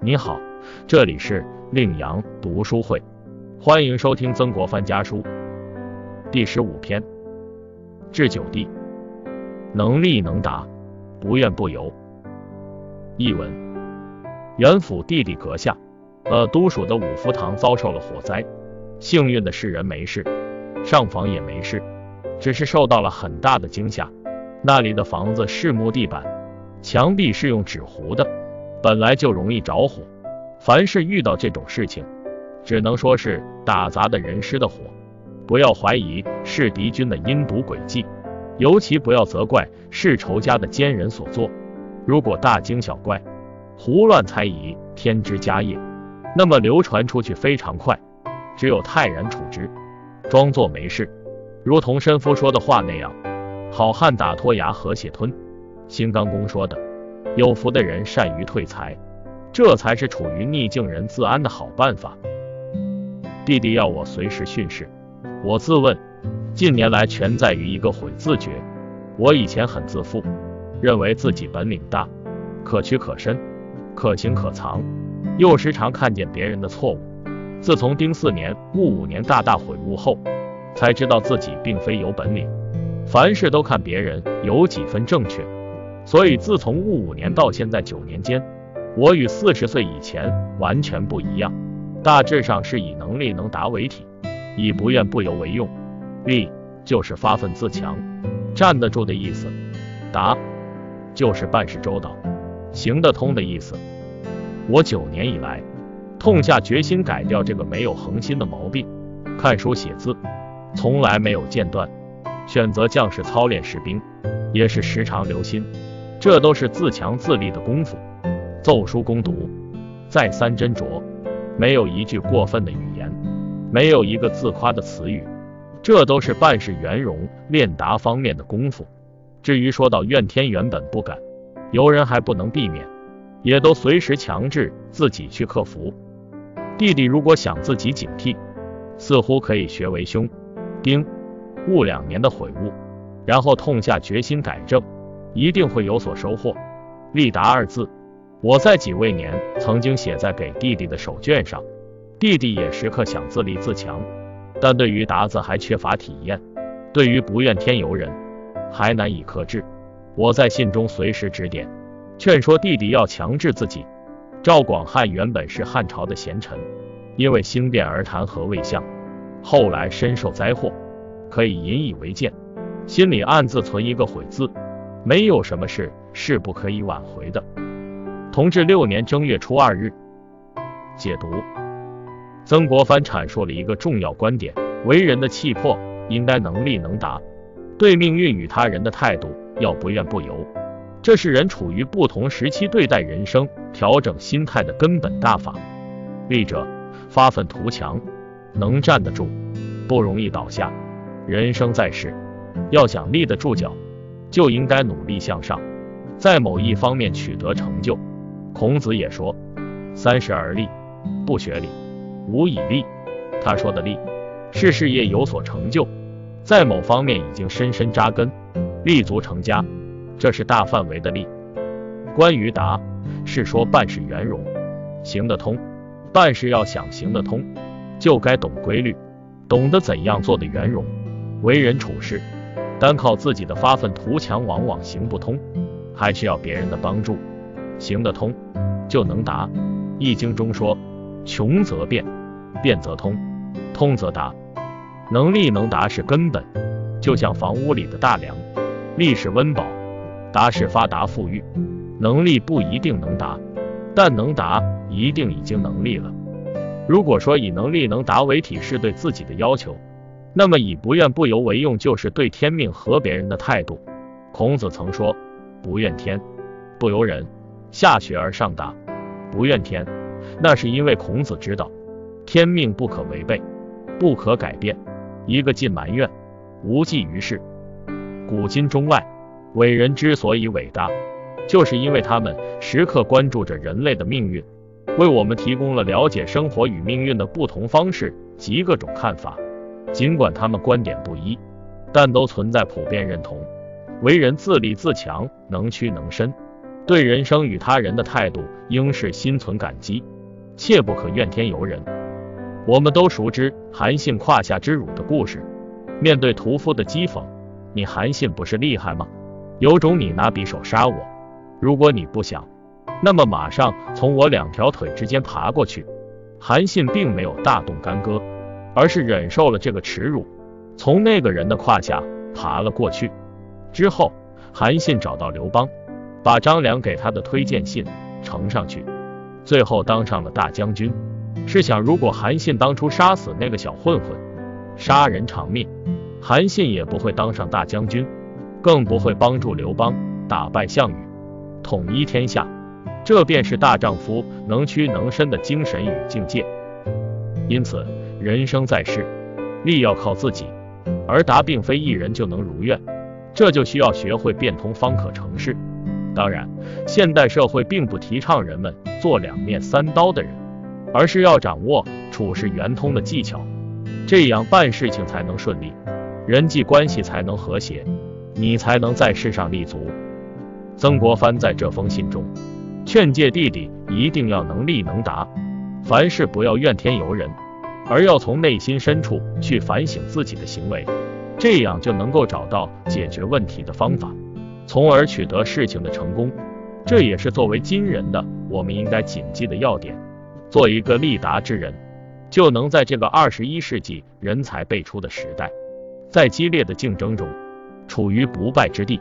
你好，这里是令阳读书会，欢迎收听曾国藩家书第十五篇，治九弟，能力能达，不怨不尤。译文：元府弟弟阁下，呃，都署的五福堂遭受了火灾，幸运的是人没事，上房也没事，只是受到了很大的惊吓。那里的房子是木地板，墙壁是用纸糊的。本来就容易着火，凡是遇到这种事情，只能说是打砸的人失的火，不要怀疑是敌军的阴毒诡计，尤其不要责怪是仇家的奸人所做。如果大惊小怪、胡乱猜疑添枝加叶，那么流传出去非常快，只有泰然处之，装作没事，如同申夫说的话那样，好汉打脱牙和血吞。新刚公说的。有福的人善于退财，这才是处于逆境人自安的好办法。弟弟要我随时训示，我自问，近年来全在于一个悔字诀。我以前很自负，认为自己本领大，可屈可伸，可行可藏，又时常看见别人的错误。自从丁巳年、戊午年大大悔悟后，才知道自己并非有本领，凡事都看别人有几分正确。所以，自从戊午年到现在九年间，我与四十岁以前完全不一样。大致上是以能力能达为体，以不怨不尤为用。力就是发愤自强，站得住的意思；达就是办事周到，行得通的意思。我九年以来，痛下决心改掉这个没有恒心的毛病。看书写字，从来没有间断；选择将士操练士兵，也是时常留心。这都是自强自立的功夫，奏书攻读，再三斟酌，没有一句过分的语言，没有一个自夸的词语，这都是办事圆融、练达方面的功夫。至于说到怨天原本不敢，由人还不能避免，也都随时强制自己去克服。弟弟如果想自己警惕，似乎可以学为兄丁戊两年的悔悟，然后痛下决心改正。一定会有所收获。立达二字，我在几未年曾经写在给弟弟的手绢上，弟弟也时刻想自立自强，但对于达字还缺乏体验，对于不怨天尤人还难以克制。我在信中随时指点，劝说弟弟要强制自己。赵广汉原本是汉朝的贤臣，因为兴变而弹劾魏相，后来深受灾祸，可以引以为鉴，心里暗自存一个悔字。没有什么事是不可以挽回的。同治六年正月初二日，解读曾国藩阐述了一个重要观点：为人的气魄应该能力能达，对命运与他人的态度要不怨不尤。这是人处于不同时期对待人生、调整心态的根本大法。立者发愤图强，能站得住，不容易倒下。人生在世，要想立得住脚。就应该努力向上，在某一方面取得成就。孔子也说：“三十而立，不学礼，无以立。”他说的立，是事业有所成就，在某方面已经深深扎根，立足成家，这是大范围的立。关于达，是说办事圆融，行得通。办事要想行得通，就该懂规律，懂得怎样做的圆融，为人处事。单靠自己的发愤图强，往往行不通，还需要别人的帮助。行得通，就能达。《易经》中说：“穷则变，变则通，通则达。”能力能达是根本，就像房屋里的大梁，力是温饱，达是发达富裕。能力不一定能达，但能达一定已经能力了。如果说以能力能达为体是对自己的要求。那么以不怨不尤为用，就是对天命和别人的态度。孔子曾说：“不怨天，不由人，下学而上达。”不怨天，那是因为孔子知道天命不可违背，不可改变。一个劲埋怨，无济于事。古今中外，伟人之所以伟大，就是因为他们时刻关注着人类的命运，为我们提供了了解生活与命运的不同方式及各种看法。尽管他们观点不一，但都存在普遍认同：为人自立自强，能屈能伸，对人生与他人的态度，应是心存感激，切不可怨天尤人。我们都熟知韩信胯下之辱的故事。面对屠夫的讥讽，你韩信不是厉害吗？有种你拿匕首杀我！如果你不想，那么马上从我两条腿之间爬过去。韩信并没有大动干戈，而是忍受了这个耻辱，从那个人的胯下爬了过去。之后，韩信找到刘邦，把张良给他的推荐信呈上去，最后当上了大将军。试想，如果韩信当初杀死那个小混混，杀人偿命，韩信也不会当上大将军，更不会帮助刘邦打败项羽，统一天下。这便是大丈夫能屈能伸的精神与境界。因此，人生在世，利要靠自己，而达并非一人就能如愿。这就需要学会变通，方可成事。当然，现代社会并不提倡人们做两面三刀的人，而是要掌握处事圆通的技巧，这样办事情才能顺利，人际关系才能和谐，你才能在世上立足。曾国藩在这封信中。劝诫弟弟一定要能力能达，凡事不要怨天尤人，而要从内心深处去反省自己的行为，这样就能够找到解决问题的方法，从而取得事情的成功。这也是作为今人的我们应该谨记的要点。做一个立达之人，就能在这个二十一世纪人才辈出的时代，在激烈的竞争中处于不败之地。